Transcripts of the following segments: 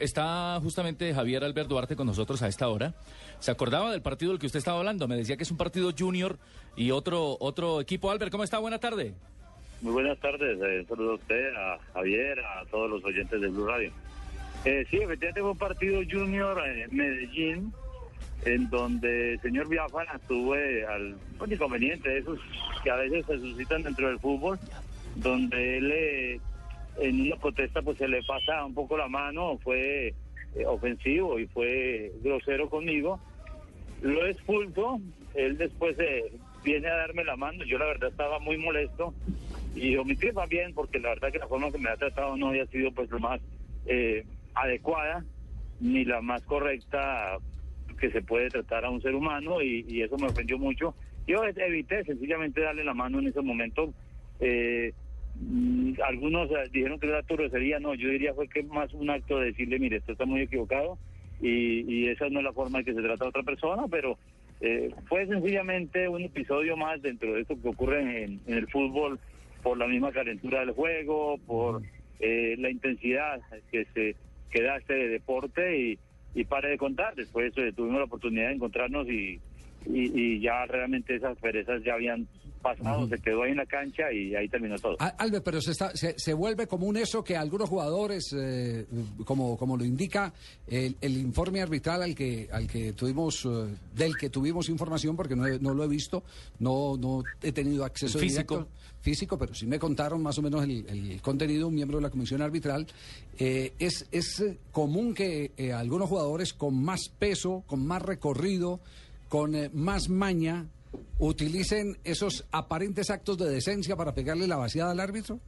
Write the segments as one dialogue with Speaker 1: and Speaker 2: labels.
Speaker 1: Está justamente Javier Albert Duarte con nosotros a esta hora. ¿Se acordaba del partido del que usted estaba hablando? Me decía que es un partido junior y otro otro equipo. Albert, ¿cómo está? Buena tarde.
Speaker 2: Muy buenas tardes. Eh, saludo a usted, a Javier, a todos los oyentes de Blue Radio. Eh, sí, efectivamente fue un partido junior en Medellín, en donde el señor Biafara tuve al un inconveniente de esos que a veces se suscitan dentro del fútbol, donde él eh, en una protesta pues se le pasa un poco la mano, fue eh, ofensivo y fue grosero conmigo. Lo expulso, él después eh, viene a darme la mano, yo la verdad estaba muy molesto y omití más bien porque la verdad que la forma que me ha tratado no había sido pues lo más eh, adecuada ni la más correcta que se puede tratar a un ser humano y, y eso me ofendió mucho. Yo evité sencillamente darle la mano en ese momento. Eh, algunos eh, dijeron que era grosería, no, yo diría fue que más un acto de decirle, mire, esto está muy equivocado y, y esa no es la forma en que se trata a otra persona, pero eh, fue sencillamente un episodio más dentro de esto que ocurre en, en el fútbol por la misma calentura del juego, por eh, la intensidad que se que da este deporte y, y pare de contar, después eh, tuvimos la oportunidad de encontrarnos y, y, y ya realmente esas perezas ya habían pasado, se quedó ahí en la cancha y ahí terminó todo.
Speaker 3: Al- Albert, pero se, está, se, se vuelve común eso que algunos jugadores, eh, como, como lo indica el, el informe arbitral al que, al que tuvimos, eh, del que tuvimos información, porque no, he- no lo he visto, no, no he tenido acceso
Speaker 1: físico.
Speaker 3: directo físico, pero sí me contaron más o menos el, el contenido, un miembro de la comisión arbitral. Eh, es, es común que eh, algunos jugadores con más peso, con más recorrido, con eh, más maña, utilicen esos aparentes actos de decencia para pegarle la vaciada al árbitro?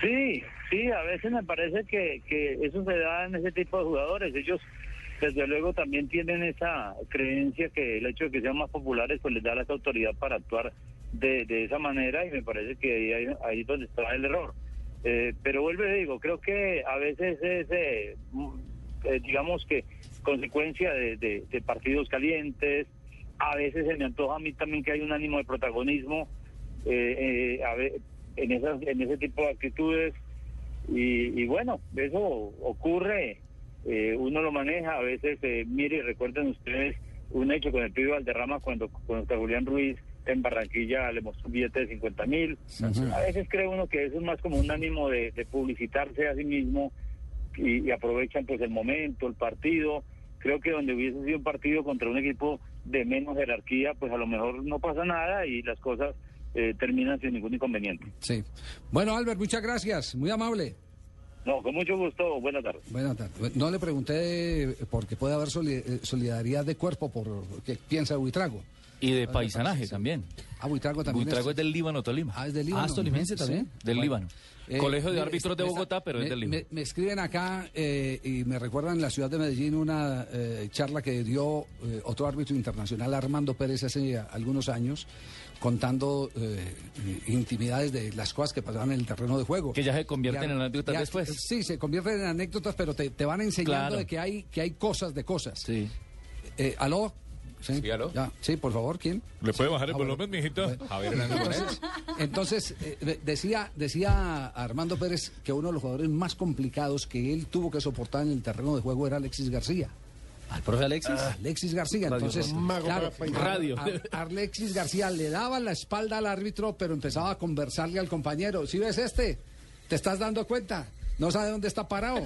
Speaker 2: Sí, sí, a veces me parece que, que eso se da en ese tipo de jugadores. Ellos, desde luego, también tienen esa creencia que el hecho de que sean más populares pues les da esa autoridad para actuar de, esa manera y me parece que ahí, ahí es donde está el error. Eh, pero vuelvo y digo, creo que a veces es, eh, eh, digamos que, consecuencia de, de- de partidos calientes. A veces se me antoja a mí también que hay un ánimo de protagonismo eh, eh, a en, esas, en ese tipo de actitudes. Y, y bueno, eso ocurre, eh, uno lo maneja, a veces, mire, recuerden ustedes un hecho con el pibe Valderrama cuando, cuando Julián Ruiz en Barranquilla le mostró un billete de 50 mil. A veces cree uno que eso es más como un ánimo de, de publicitarse a sí mismo y, y aprovechan pues el momento, el partido. Creo que donde hubiese sido un partido contra un equipo de menos jerarquía, pues a lo mejor no pasa nada y las cosas eh, terminan sin ningún inconveniente.
Speaker 3: Sí. Bueno, Albert, muchas gracias, muy amable.
Speaker 2: No, con mucho gusto, buenas tardes.
Speaker 3: Buenas tardes. No le pregunté porque puede haber eh, solidaridad de cuerpo por qué piensa Buitrago.
Speaker 1: Y de paisanaje también.
Speaker 3: Ah, Buitrago también.
Speaker 1: Buitrago
Speaker 3: es-
Speaker 1: es del Líbano, Tolima.
Speaker 3: Ah, es del Líbano.
Speaker 1: Ah, es tolimense también. Del. Líbano.
Speaker 3: Eh,
Speaker 1: Colegio de Árbitros de Bogotá, pero
Speaker 3: me,
Speaker 1: es del Líbano.
Speaker 3: Me, escriben acá eh, y me recuerdan en la ciudad de Medellín una eh, charla que dio otro árbitro internacional, Armando Pérez, hace algunos años, contando intimidades de las cosas que pasaban en el terreno de juego.
Speaker 1: Que ya se convierten en anécdotas después.
Speaker 3: Sí, se convierten en anécdotas, pero te, te van enseñando de que hay, que hay cosas de cosas.
Speaker 1: Sí.
Speaker 3: ¿Aló? Sí,
Speaker 4: Sí, aló.
Speaker 3: Ya, sí, por favor, ¿quién?
Speaker 4: ¿Le puede bajar el
Speaker 3: Ah,
Speaker 4: volumen, mijito? Javier Hernández Bonet.
Speaker 3: Entonces, eh, decía, decía Armando Pérez que uno de los jugadores más complicados que él tuvo que soportar en el terreno de juego era Alexis García.
Speaker 1: ¿Al profe Alexis?
Speaker 3: Alexis García, entonces, claro,
Speaker 1: Radio.
Speaker 3: a- a- Alexis García le daba la espalda al árbitro, pero empezaba a conversarle al compañero. Si ves este, te estás dando cuenta. No sabe dónde está parado.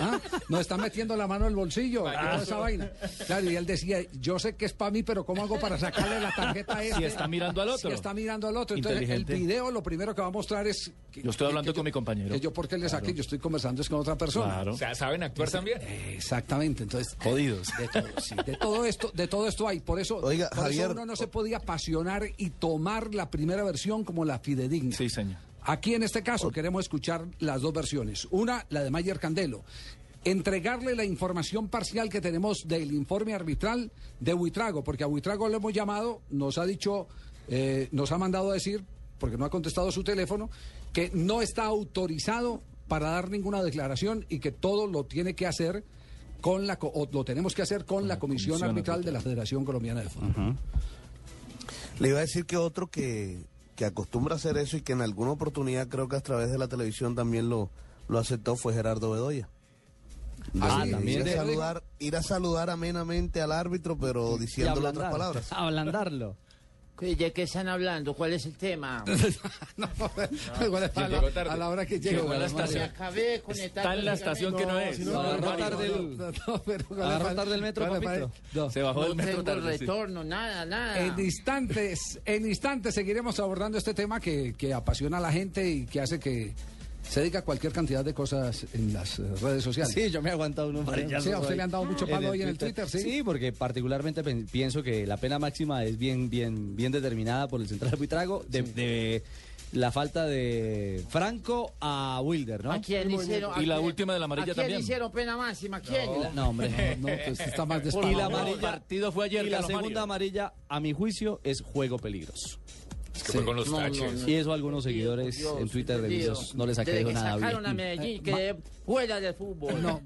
Speaker 3: ¿Ah? Nos está metiendo la mano en el bolsillo. y toda esa vaina. Claro, y él decía, yo sé que es para mí, pero ¿cómo hago para sacarle la tarjeta a este?
Speaker 1: Si está mirando al otro.
Speaker 3: Si está mirando al otro. Entonces, el video lo primero que va a mostrar es... que-
Speaker 1: Yo estoy hablando
Speaker 3: que
Speaker 1: con
Speaker 3: yo-
Speaker 1: mi compañero.
Speaker 3: Que yo, ¿por qué le saqué? Yo estoy conversando es con otra persona.
Speaker 1: Claro.
Speaker 4: O sea, ¿saben actuar también?
Speaker 3: Exactamente, entonces
Speaker 1: Jodidos.
Speaker 3: de todo, sí, de todo esto, de todo esto hay, por eso,
Speaker 5: Oiga,
Speaker 3: por eso
Speaker 5: Javier,
Speaker 3: uno no se podía apasionar y tomar la primera versión como la fidedigna.
Speaker 1: Sí, señor.
Speaker 3: Aquí en este caso queremos escuchar las dos versiones. Una, la de Mayer Candelo. Entregarle la información parcial que tenemos del informe arbitral de Buitrago, porque a Buitrago lo hemos llamado, nos ha dicho, eh, nos ha mandado a decir, porque no ha contestado su teléfono, que no está autorizado para dar ninguna declaración y que todo lo tiene que hacer con la o lo tenemos que hacer con la comisión,
Speaker 1: comisión
Speaker 3: arbitral
Speaker 1: arbitral.
Speaker 3: de la Federación Colombiana de Fútbol.
Speaker 5: Le iba a decir que otro que, que acostumbra a hacer eso y que en alguna oportunidad creo que a través de la televisión también lo, lo aceptó fue Gerardo Bedoya.
Speaker 3: Ah,
Speaker 5: de
Speaker 3: también
Speaker 5: ir,
Speaker 3: de-
Speaker 5: a saludar, ir a saludar amenamente al árbitro, pero diciéndole otras palabras.
Speaker 6: Ablandarlo.
Speaker 7: ¿De qué están hablando? ¿Cuál es el tema?
Speaker 3: no, igual es a, la, a la hora que
Speaker 1: la
Speaker 3: bueno,
Speaker 1: estación.
Speaker 7: Me acabé.
Speaker 1: Está en la estación que no es.
Speaker 6: no, agarró tarde el-
Speaker 3: no, no, pero ¿cuál
Speaker 6: Agarró
Speaker 3: es-
Speaker 6: tarde el metro, papito.
Speaker 3: no.
Speaker 1: Se bajó
Speaker 7: No
Speaker 1: del metro
Speaker 7: tengo
Speaker 1: tarde.
Speaker 7: retorno, nada, nada.
Speaker 3: En instantes, en instantes seguiremos abordando este tema que, que apasiona a la gente y que hace que se diga cualquier cantidad de cosas en las eh, redes sociales.
Speaker 6: Sí, yo me he aguantado unos varillazos
Speaker 3: Sí, a usted le han dado mucho palo hoy en el Twitter, ¿sí?
Speaker 6: Sí, porque particularmente pienso que la pena máxima es bien, bien, bien determinada por el central de Buitrago de, de la falta de Franco a Wilder, ¿no?
Speaker 7: ¿A quién le hicieron?
Speaker 1: Y
Speaker 7: a
Speaker 1: la
Speaker 7: quién-
Speaker 1: última de la amarilla
Speaker 7: ¿A quién
Speaker 1: también.
Speaker 7: le hicieron pena máxima? ¿A quién?
Speaker 6: No, hombre.
Speaker 3: No, pues está más
Speaker 6: Y
Speaker 3: despavado.
Speaker 6: la
Speaker 1: favor.
Speaker 6: amarilla,
Speaker 1: El partido fue ayer,
Speaker 6: Y la segunda
Speaker 1: Mario.
Speaker 6: amarilla, a mi juicio, es juego peligroso.
Speaker 1: Es que fue con los
Speaker 7: No, no,
Speaker 1: taches.
Speaker 7: no.
Speaker 6: Y eso a algunos seguidores
Speaker 7: Dios,
Speaker 6: en Twitter de
Speaker 7: Dios.
Speaker 6: no les ha caído
Speaker 7: que
Speaker 6: nada
Speaker 7: sacaron a
Speaker 6: bien.
Speaker 7: Medellín, que fuera del fútbol.
Speaker 3: No,